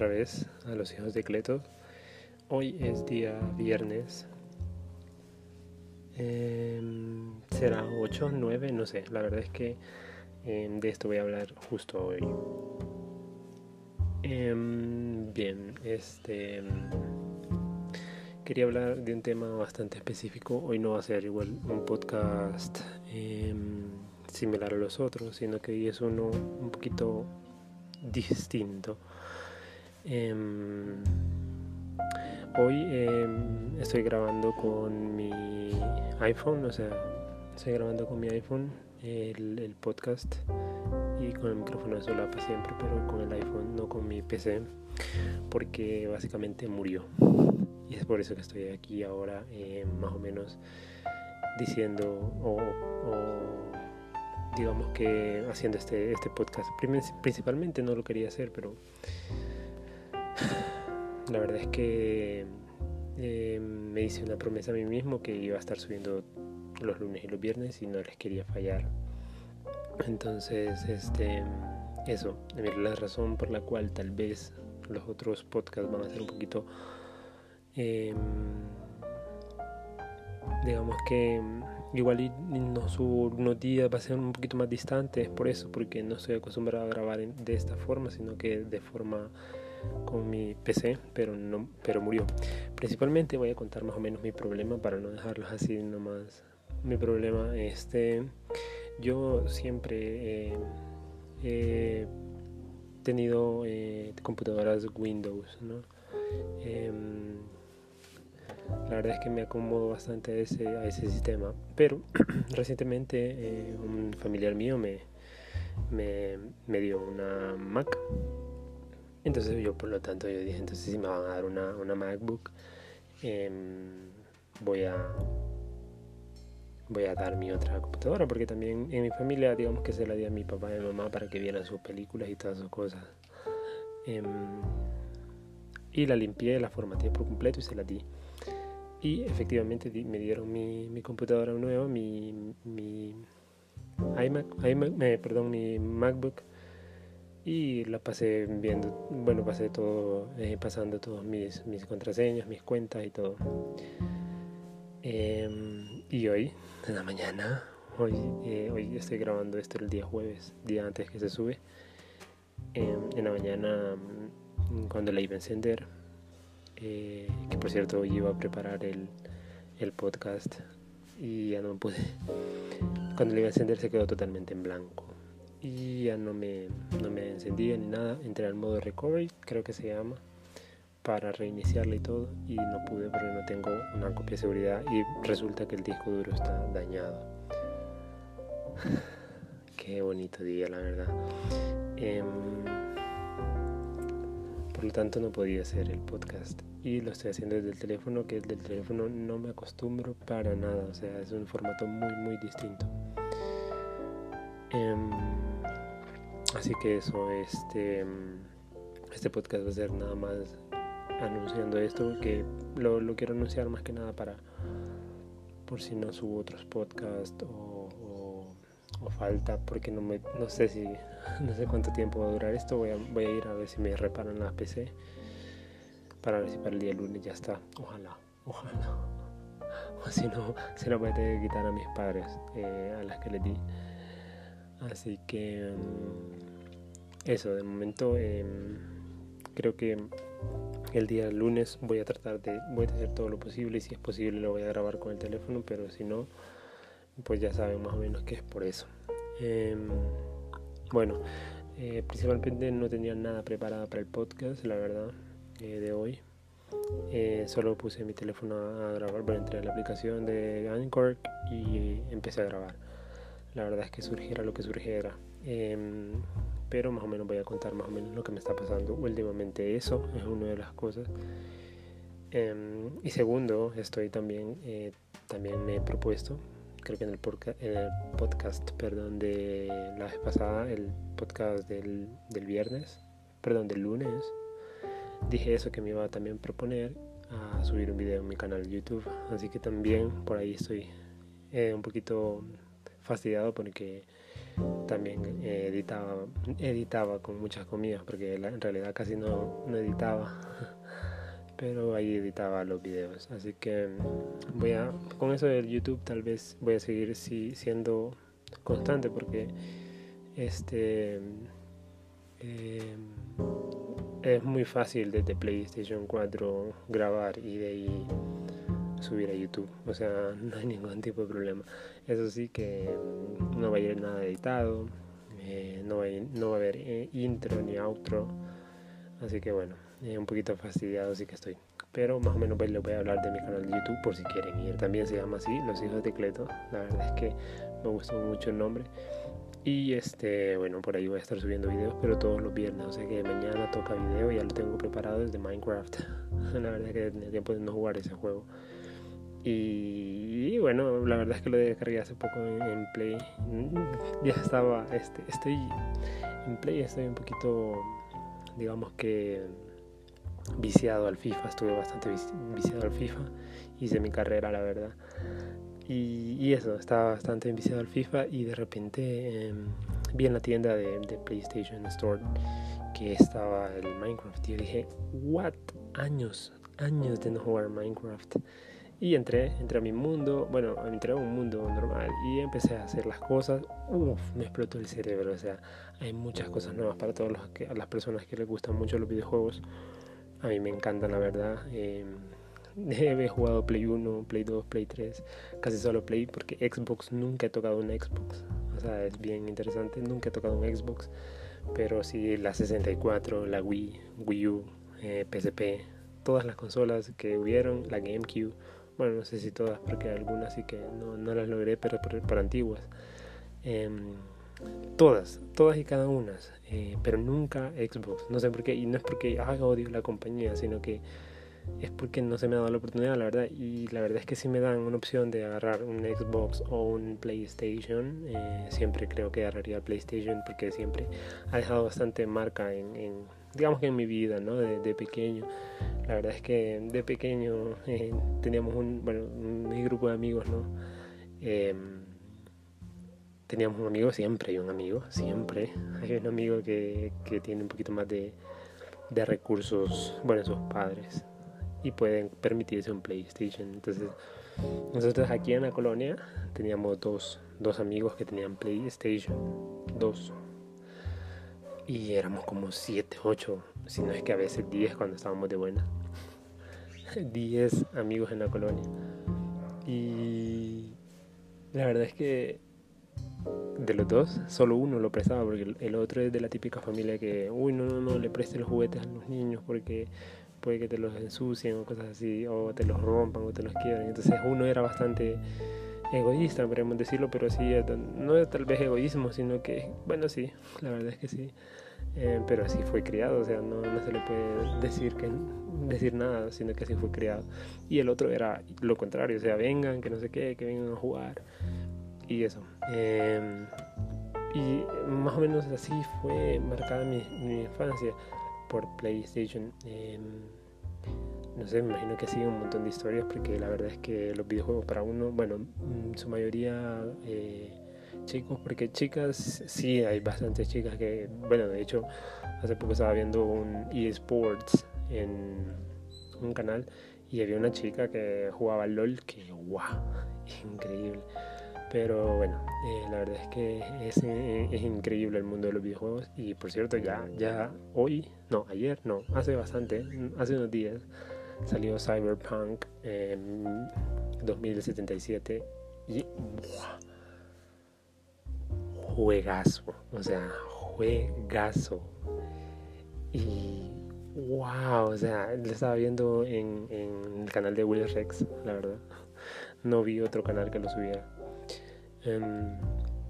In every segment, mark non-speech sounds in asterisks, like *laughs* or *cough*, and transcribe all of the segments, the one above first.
otra vez a los hijos de Cleto. Hoy es día viernes. Em, será 8, 9, no sé. La verdad es que em, de esto voy a hablar justo hoy. Em, bien, este. Quería hablar de un tema bastante específico. Hoy no va a ser igual un podcast similar a los otros, sino que hoy es uno un poquito distinto. Em, hoy em, estoy grabando con mi iPhone, o sea, estoy grabando con mi iPhone el, podcast y con el micrófono de solapa siempre, pero con el iPhone, no con mi PC, porque básicamente murió. Y es por eso que estoy aquí ahora, eh, más o menos diciendo o digamos que haciendo este, este podcast. Principalmente no lo quería hacer, pero la verdad es que eh, me hice una promesa a mí mismo que iba a estar subiendo los lunes y los viernes y no les quería fallar. Entonces, este, eso, la razón por la cual tal vez los otros podcasts van a ser un poquito, em, digamos que Igual no subo unos días, va a ser un poquito más distante, es por eso, porque no estoy acostumbrado a grabar de esta forma, sino que de forma con mi PC, pero no, pero murió. Principalmente voy a contar más o menos mi problema para no dejarlos así nomás. Mi problema, este, yo siempre he tenido eh, computadoras Windows, ¿no? Em, la verdad es que me acomodo bastante a ese, a ese sistema. Pero *clears throat* recientemente eh, un familiar mío me, me, dio una Mac. Entonces yo por lo tanto yo dije, entonces si me van a dar una, una MacBook, em, voy a voy a dar mi otra computadora porque también en mi familia digamos que se la di a mi papá y mi mamá para que vieran sus películas y todas sus cosas. Em, y la limpié, la formateé por completo y se la di. Y efectivamente me dieron mi, mi computadora nueva, mi, mi iMac, perdón, mi MacBook y la pasé viendo, bueno, pasé todo, eh, pasando todos mis, mis contraseñas, mis cuentas y todo. Em, y hoy, en la mañana, hoy, eh, hoy estoy grabando esto el día jueves, día antes que se sube. Em, en la mañana, mm, cuando la iba a encender, eh, que por cierto hoy iba a preparar el, el podcast y ya no pude. Cuando le iba a encender se quedó totalmente en blanco y ya no me, no me encendía ni nada. Entré al modo recovery, creo que se llama, para reiniciarla y todo y no pude porque no tengo una copia de seguridad y resulta que el disco duro está dañado. *sighs* Qué bonito día, la verdad. Em, por lo tanto no podía hacer el podcast y lo estoy haciendo desde el teléfono, que desde el teléfono no me acostumbro para nada, o sea, es un formato muy, muy distinto. Em, así que eso, este, este podcast va a ser nada más anunciando esto, que lo, lo quiero anunciar más que nada para, por si no subo otros podcasts o, falta, porque no, me, no sé si, *laughs* no sé cuánto tiempo va a durar esto, voy a, voy a ir a ver si me reparan la PC para ver si para el día lunes ya está. Ojalá, ojalá. *laughs* O si no, se lo voy a tener que quitar a mis padres, eh, a las que les di. Así que mm, eso, de momento em, creo que el día lunes voy a tratar de, voy a hacer todo lo posible y si es posible lo voy a grabar con el teléfono, pero si no, pues ya saben más o menos que es por eso. Em, bueno, eh, principalmente no tenía nada preparado para el podcast, la verdad. Eh, de hoy. Eh, solo puse mi teléfono a grabar, bueno, entré a la aplicación de Anchor y empecé a grabar. La verdad es que surgiera lo que surgiera. Em, pero más o menos voy a contar más o menos lo que me está pasando últimamente. Eso es una de las cosas. Em, y segundo, estoy también, eh, también me he propuesto, creo que en el, en el, podcast perdón, de la vez pasada, el podcast del, del viernes, perdón, del lunes, dije eso que me iba a también proponer a subir un video en mi canal de YouTube. Así que también por ahí estoy eh, un poquito fastidiado porque también editaba, editaba con muchas comidas, porque en realidad casi no, no editaba. *laughs* pero ahí editaba los videos así que voy a con eso del YouTube tal vez voy a seguir si, siendo constante porque este eh, es muy fácil desde PlayStation 4 grabar y de ahí subir a YouTube o sea *laughs* no hay ningún tipo de problema eso sí que no va a ir nada editado eh, no, va a, no va a haber eh, intro ni outro así que bueno eh, un poquito fastidiado sí que estoy. Pero más o menos pues, les voy a hablar de mi canal de YouTube por si quieren ir. También se llama así, Los Hijos de Cleto. La verdad es que me gustó mucho el nombre. Y este, bueno, por ahí voy a estar subiendo videos, pero todos los viernes. O sea que mañana toca video, ya lo tengo preparado desde Minecraft. *laughs* la verdad es que tenía tiempo de no jugar ese juego. Y, bueno, la verdad es que lo descargué hace poco en, Play. Ya estaba, este, estoy en Play, estoy un poquito, digamos que viciado al FIFA, estuve bastante viciado al FIFA, hice mi carrera, la verdad. Y, eso, estaba bastante viciado al FIFA y de repente em, vi en la tienda de, PlayStation Store que estaba el Minecraft y yo dije, what, años, años de no jugar Minecraft. Y entré, entré a mi mundo, bueno, entré a un mundo normal y empecé a hacer las cosas. Uf, me explotó el cerebro. O sea, hay muchas cosas nuevas para todas las personas que les gustan mucho los videojuegos. A mí me encantan, la verdad. Eh, *laughs* he jugado Play 1, Play 2, Play 3, casi solo Play, porque Xbox nunca he tocado una Xbox. O sea, es bien interesante, nunca he tocado un Xbox. Pero sí, la 64, la Wii, Wii U, eh, PSP, todas las consolas que hubieron, la GameCube. Bueno, no sé si todas, porque algunas sí que no, no las logré, pero por, antiguas. Em, todas, todas y cada una, eh, pero nunca Xbox. No sé por qué, y no es porque ay, odio la compañía, sino que es porque no se me ha dado la oportunidad, la verdad. Y la verdad es que si me dan una opción de agarrar un Xbox o un PlayStation, eh, siempre creo que agarraría PlayStation porque siempre ha dejado bastante marca en, digamos que en mi vida, ¿no? De, pequeño. La verdad es que de pequeño eh, teníamos un, bueno, mi grupo de amigos, ¿no? Em, teníamos un amigo, siempre hay un amigo, siempre hay un amigo que, que tiene un poquito más de, de, recursos, bueno, sus padres, y pueden permitirse un PlayStation. Entonces, nosotros aquí en la colonia teníamos dos, dos amigos que tenían PlayStation, dos. Y éramos como siete, ocho, si no es que a veces diez cuando estábamos de buena. *laughs* diez amigos en la colonia. Y la verdad es que de los dos, solo uno lo prestaba, porque el otro es de la típica familia que, uy, no, no, no, le preste los juguetes a los niños porque puede que te los ensucien o cosas así, o te los rompan o te los quieran. Entonces uno era bastante egoísta, podríamos decirlo, pero sí, no es tal vez egoísmo, sino que, bueno, sí, la verdad es que sí. Eh, pero así fue criado, o sea, no, no se le puede decir, que, decir nada, sino que así fue criado. Y el otro era lo contrario, o sea, vengan, que no sé qué, que vengan a jugar y eso. Em, y más o menos así fue marcada mi, infancia por PlayStation. Em, no sé, me imagino que sigue un montón de historias porque la verdad es que los videojuegos para uno, bueno, en su mayoría eh, chicos, porque chicas sí hay bastantes chicas que, bueno, de hecho, hace poco estaba viendo un eSports en un canal y había una chica que jugaba LOL que, wow, increíble. Pero bueno, eh, la verdad es que es, eh, es, increíble el mundo de los videojuegos. Y por cierto, ya, ya hoy, no, ayer, no, hace bastante, hace unos días, salió Cyberpunk en 2077. Y juegazo, o sea, juegazo. Y wow, o sea, lo estaba viendo en, el canal de Will Rex, la verdad. No vi otro canal que lo subiera Em,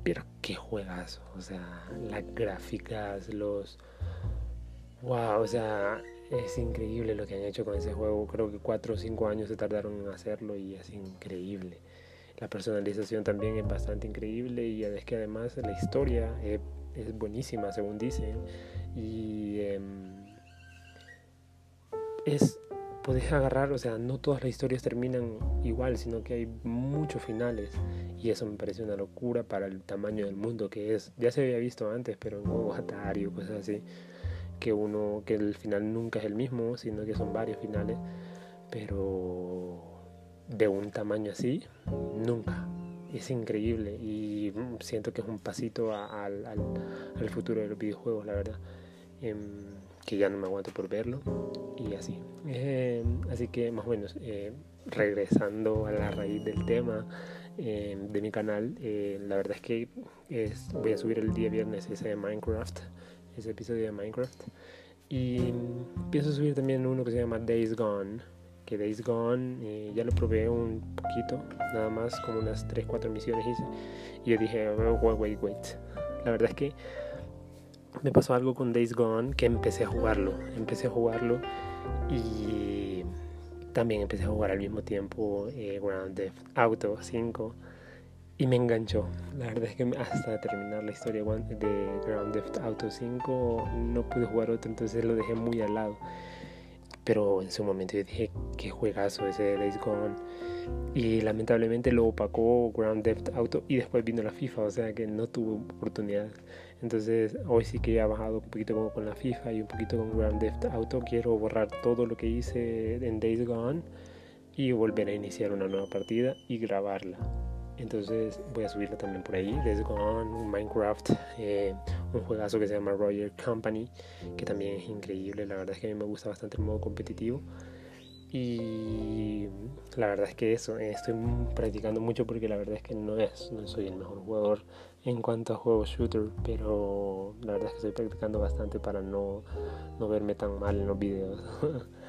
pero qué juegazo, o sea, las gráficas, los... Wow, o sea, es increíble lo que han hecho con ese juego. Creo que 4 o 5 años se tardaron en hacerlo y es increíble. La personalización también es bastante increíble y es que además la historia es, buenísima, según dicen. Y em, es podés agarrar, o sea, no todas las historias terminan igual, sino que hay muchos finales. Y eso me parece una locura para el tamaño del mundo que es. Ya se había visto antes, pero en juegos Atari o cosas así, que uno, que el final nunca es el mismo, sino que son varios finales. Pero de un tamaño así, nunca. Es increíble y siento que es un pasito al, al, futuro de los videojuegos, la verdad. Em, que ya no me aguanto por verlo y así. Eh, así que más o menos, eh, regresando a la raíz del tema eh, de mi canal, la verdad es que es, voy a subir el día viernes ese de Minecraft, ese episodio de Minecraft. Y pienso subir también uno que se llama Days Gone. Que Days Gone ya lo probé un poquito, nada más como unas 3-4 misiones hice. Y yo dije, oh, wait, wait, wait. La verdad es que me pasó algo con Days Gone que empecé a jugarlo. Empecé a jugarlo y también empecé a jugar al mismo tiempo eh, Ground Theft Auto 5 y me enganchó. La verdad es que hasta terminar la historia de Ground Theft Auto 5 no pude jugar otro, entonces lo dejé muy al lado. Pero en su momento yo dije, qué juegazo ese Days Gone. Y lamentablemente lo opacó Ground Theft Auto y después vino la FIFA, o sea que no tuvo oportunidad. Entonces hoy sí que he bajado un poquito con la FIFA y un poquito con Grand Theft Auto. Quiero borrar todo lo que hice en Days Gone y volver a iniciar una nueva partida y grabarla. Entonces voy a subirla también por ahí. Days Gone, Minecraft, eh, un juegazo que se llama Roger Company, que también es increíble. La verdad es que a mí me gusta bastante el modo competitivo. Y la verdad es que eso, eh, estoy practicando mucho porque la verdad es que no, es, no soy el mejor jugador en cuanto a juegos shooter, pero la verdad es que estoy practicando bastante para no, no verme tan mal en los videos. *laughs*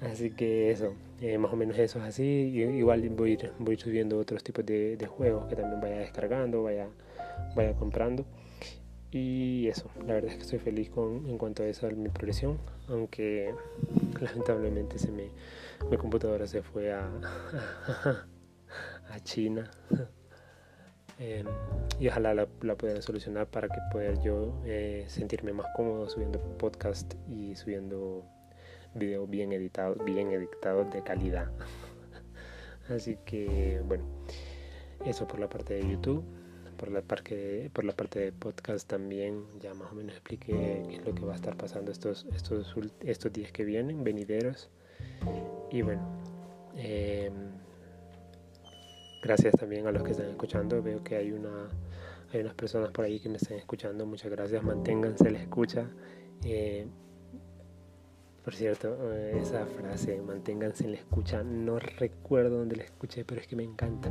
así que eso, eh, más o menos eso es así. igual voy, voy subiendo otros tipos de, juegos que también vaya descargando, vaya, vaya comprando. Y eso, la verdad es que estoy feliz con, en cuanto a esa mi progresión, aunque lamentablemente se me, mi computadora se fue a, *laughs* a China. *laughs* Em, y ojalá la, la, puedan solucionar para que pueda yo eh, sentirme más cómodo subiendo podcast y subiendo videos bien editados, bien editados de calidad. *laughs* Así que bueno, eso por la parte de YouTube por la parte por la parte de podcast también ya más o menos expliqué lo que va a estar pasando estos estos estos días que vienen venideros. Y bueno em, gracias también a los que están escuchando. Veo que hay una hay unas personas por ahí que me están escuchando. Muchas gracias. Manténganse la escucha. Eh, por cierto, eh, esa frase, manténganse en la escucha, no recuerdo dónde la escuché, pero es que me encanta.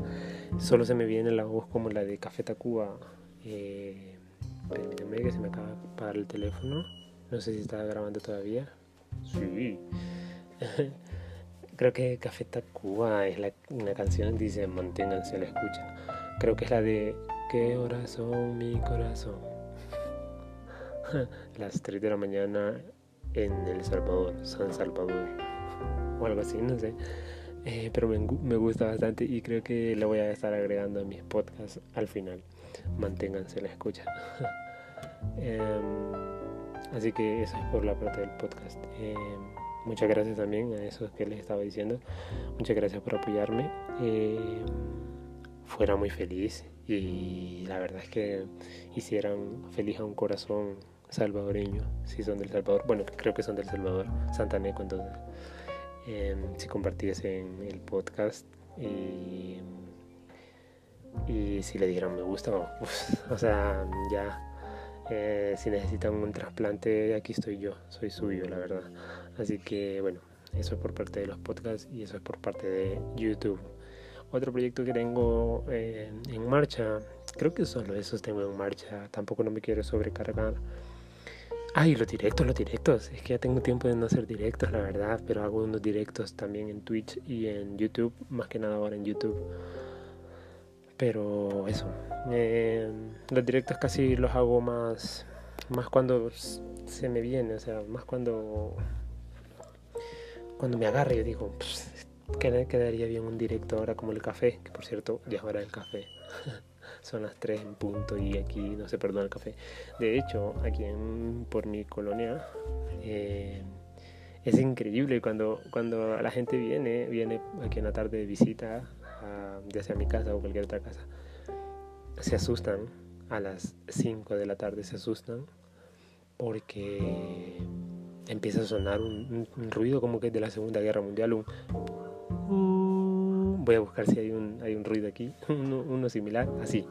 Solo se me viene la voz como la de Café Tacuba. Eh, permítanme que se me acaba de apagar el teléfono. No sé si está grabando todavía. Sí. *laughs* Creo que Café Tacuba es la, una canción que dice manténganse en la escucha. Creo que es la de ¿Qué horas son mi corazón? *laughs* Las 3 de la mañana en El Salvador, San Salvador, o algo así, no sé. Eh, pero me, me, gusta bastante y creo que le voy a estar agregando a mis podcasts al final. Manténganse la escucha. *laughs* eh, así que eso es por la parte del podcast. Eh, muchas gracias también a esos que les estaba diciendo. Muchas gracias por apoyarme. Eh, fuera muy feliz y la verdad es que hicieran feliz a un corazón salvadoreño, si son del Salvador, bueno, creo que son del Salvador, Santaneco, entonces, em, si compartiesen el podcast y, y si le dieran me gusta, o sea, ya, eh, si necesitan un trasplante, aquí estoy yo, soy suyo, la verdad. Así que, bueno, eso es por parte de los podcasts y eso es por parte de YouTube. Otro proyecto que tengo eh, en marcha, creo que solo esos tengo en marcha, tampoco no me quiero sobrecargar Ay, los directos, los directos. Es que ya tengo tiempo de no hacer directos, la verdad, pero hago unos directos también en Twitch y en YouTube, más que nada ahora en YouTube. Pero eso, eh, los directos casi los hago más, más cuando se me viene, o sea, más cuando, cuando me agarre. Yo digo, pues, quedaría bien un directo ahora como el café, que por cierto ya es hora del café. *laughs* son las 3 en punto y aquí no se perdona el café. De hecho, aquí en, por mi colonia eh, es increíble cuando, cuando la gente viene, viene aquí en la tarde de visita, ya sea a mi casa o cualquier otra casa, se asustan a las 5 de la tarde, se asustan porque empieza a sonar un, ruido como que es de la Segunda Guerra Mundial, un... voy a buscar si hay un, hay un ruido aquí, *laughs* uno, uno similar, así.